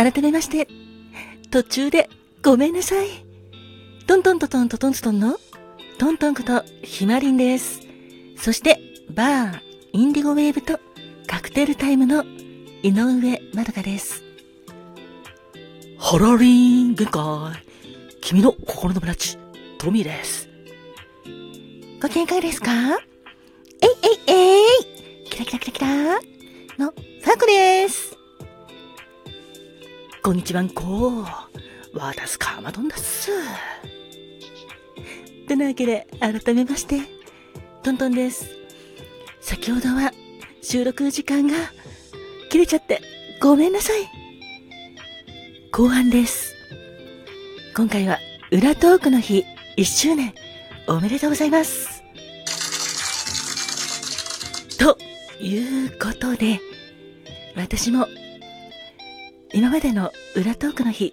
改めまして、途中でごめんなさい。トントントントントントンのトントンことひまりんです。そして、バー、インディゴウェーブとカクテルタイムの井上まどかです。ハラリーン限界。君の心の友達、トミーです。ご見解ですか？えいえいえいキラキラキラキラのファーコです。こんにちはんこ。わたすかまどんだっす。てなわけで、改めまして、トントンです。先ほどは収録時間が切れちゃってごめんなさい。後半です。今回は裏トークの日1周年おめでとうございます。ということで、私も今までの裏トークの日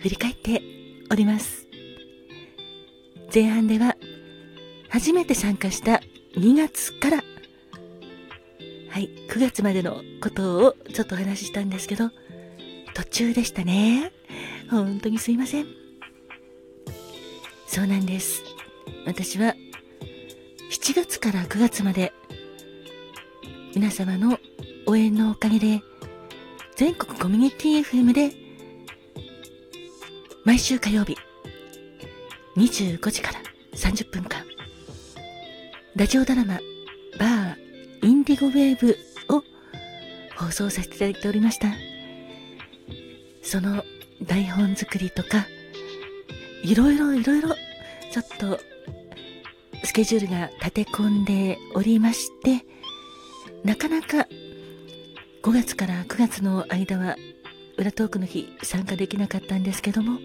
振り返っております。前半では初めて参加した2月からはい、9月までのことをちょっとお話ししたんですけど、途中でしたね。本当にすいません。そうなんです。私は7月から9月まで皆様の応援のおかげで全国コミュニティ FM で毎週火曜日25時から30分間ラジオドラマバーインディゴウェーブを放送させていただいておりました。その台本作りとか、いろいろいろいろ、ちょっと、スケジュールが立て込んでおりまして、なかなか5月から9月の間は裏トークの日参加できなかったんですけども、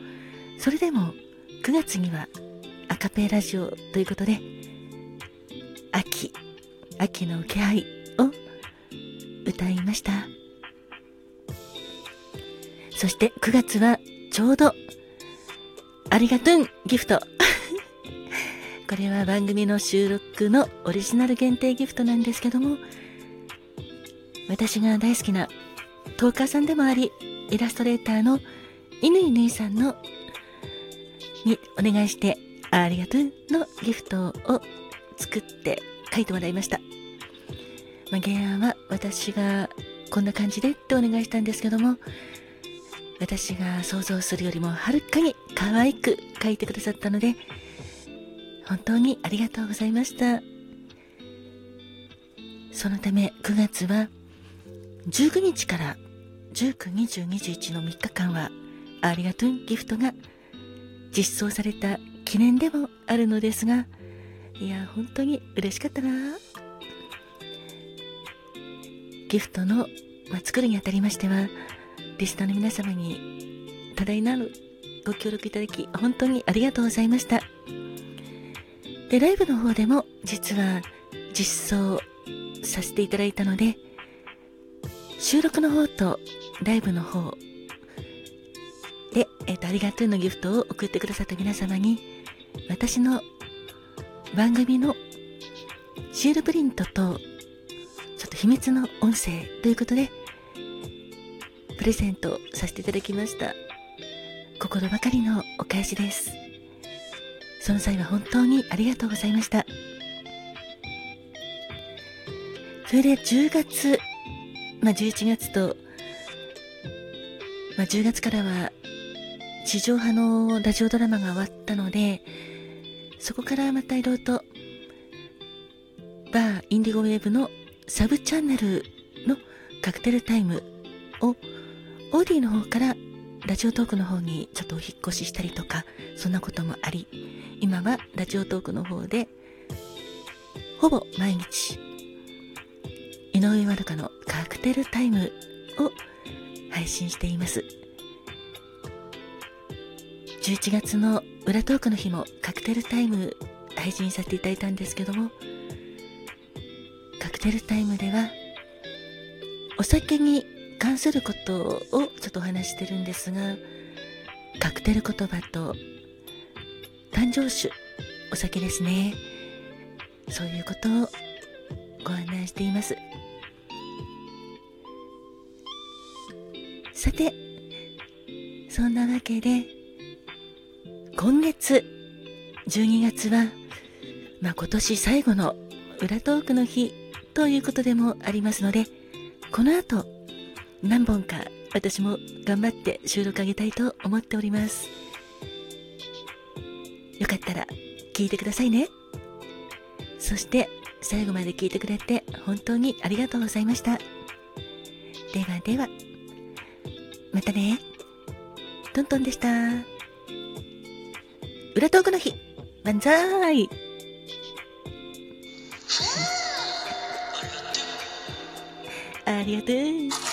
それでも9月にはアカペラジオということで、秋秋の気配を歌いました。そして9月はちょうどありがとんギフト。これは番組の収録のオリジナル限定ギフトなんですけども、私が大好きなトーカーさんでもあり、イラストレーターの犬犬さんのにお願いして、ありがとうのギフトを作って書いてもらいました。まあ、原案は私がこんな感じでってお願いしたんですけども、私が想像するよりもはるかに可愛く書いてくださったので、本当にありがとうございました。そのため9月は19日から19、20、21の3日間はありがとうギフトが実装された記念でもあるのですが、いや、本当に嬉しかったなギフトの、まあ、作るにあたりましては、リスナーの皆様に多大なるご協力いただき、本当にありがとうございました。で、ライブの方でも実は実装させていただいたので、収録の方とライブの方で、えっ、ー、と、ありがとうのギフトを送ってくださった皆様に、私の番組のシールプリントと、ちょっと秘密の音声ということで、プレゼントさせていただきました。心ばかりのお返しです。その際は本当にありがとうございました。それで10月、まあ11月と、まあ10月からは地上波のラジオドラマが終わったので、そこからまたいろいろと、バーインディゴウェーブのサブチャンネルのカクテルタイムを、オーディの方からラジオトークの方にちょっとお引越ししたりとか、そんなこともあり、今はラジオトークの方で、ほぼ毎日、上まどかのカクテルタイムを配信しています。11月の裏トークの日もカクテルタイム配信させていただいたんですけども、カクテルタイムでは、お酒に関することをちょっとお話してるんですが、カクテル言葉と誕生酒、お酒ですね。そういうことをご案内しています。さて、そんなわけで、今月、12月は、まあ、今年最後の裏トークの日ということでもありますので、この後、何本か私も頑張って収録あげたいと思っております。よかったら聞いてくださいね。そして最後まで聞いてくれて本当にありがとうございました。ではでは、またね。トントンでした。裏トークの日、万歳ありがとう。